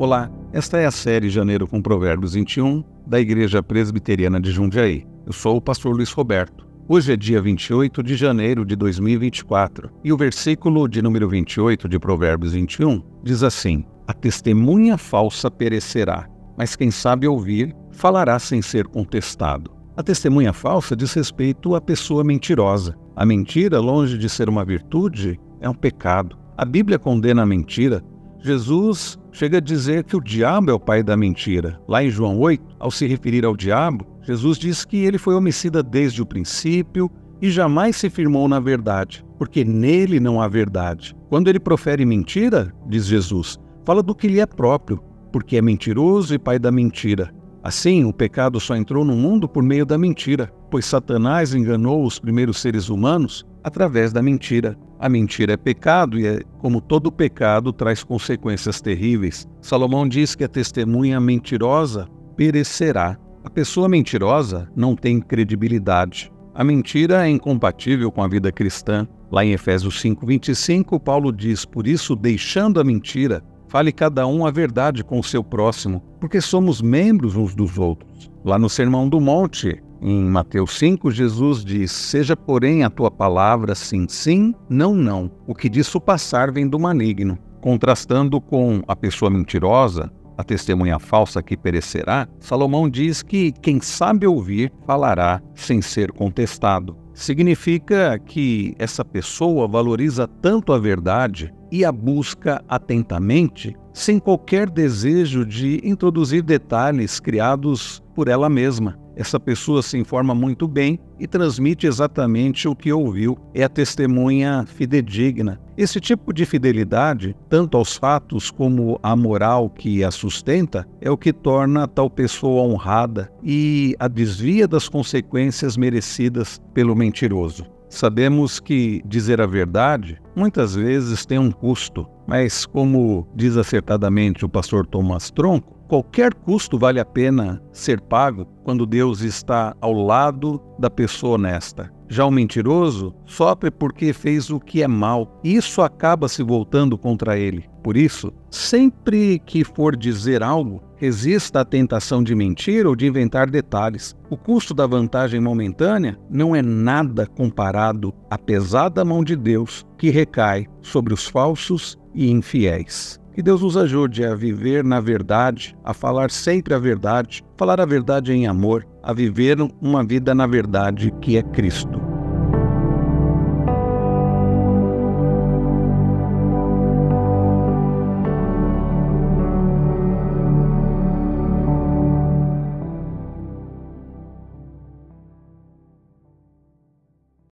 Olá, esta é a série Janeiro com Provérbios 21 da Igreja Presbiteriana de Jundiaí. Eu sou o pastor Luiz Roberto. Hoje é dia 28 de janeiro de 2024 e o versículo de número 28 de Provérbios 21 diz assim: A testemunha falsa perecerá, mas quem sabe ouvir falará sem ser contestado. A testemunha falsa diz respeito à pessoa mentirosa. A mentira, longe de ser uma virtude, é um pecado. A Bíblia condena a mentira. Jesus chega a dizer que o diabo é o pai da mentira. Lá em João 8, ao se referir ao diabo, Jesus diz que ele foi homicida desde o princípio e jamais se firmou na verdade, porque nele não há verdade. Quando ele profere mentira, diz Jesus, fala do que lhe é próprio, porque é mentiroso e pai da mentira. Assim, o pecado só entrou no mundo por meio da mentira, pois Satanás enganou os primeiros seres humanos através da mentira. A mentira é pecado e, é, como todo pecado, traz consequências terríveis. Salomão diz que a testemunha mentirosa perecerá. A pessoa mentirosa não tem credibilidade. A mentira é incompatível com a vida cristã. Lá em Efésios 5:25, Paulo diz: "Por isso, deixando a mentira, Fale cada um a verdade com o seu próximo, porque somos membros uns dos outros. Lá no Sermão do Monte, em Mateus 5, Jesus diz: Seja, porém, a tua palavra sim, sim, não, não. O que disso passar vem do maligno. Contrastando com a pessoa mentirosa, a testemunha falsa que perecerá, Salomão diz que quem sabe ouvir falará sem ser contestado. Significa que essa pessoa valoriza tanto a verdade e a busca atentamente, sem qualquer desejo de introduzir detalhes criados por ela mesma. Essa pessoa se informa muito bem e transmite exatamente o que ouviu. É a testemunha fidedigna. Esse tipo de fidelidade, tanto aos fatos como à moral que a sustenta, é o que torna tal pessoa honrada e a desvia das consequências merecidas pelo mentiroso. Sabemos que dizer a verdade muitas vezes tem um custo, mas, como diz acertadamente o pastor Thomas Tronco, qualquer custo vale a pena ser pago quando Deus está ao lado da pessoa honesta. Já o mentiroso sofre porque fez o que é mal, isso acaba se voltando contra ele. Por isso, sempre que for dizer algo, resista à tentação de mentir ou de inventar detalhes. O custo da vantagem momentânea não é nada comparado à pesada mão de Deus que recai sobre os falsos e infiéis. Que Deus nos ajude a viver na verdade, a falar sempre a verdade, falar a verdade em amor, a viver uma vida na verdade que é Cristo.